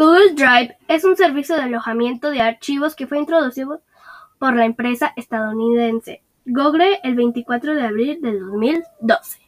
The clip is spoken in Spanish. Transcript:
Google Drive es un servicio de alojamiento de archivos que fue introducido por la empresa estadounidense Google el veinticuatro de abril del dos mil doce.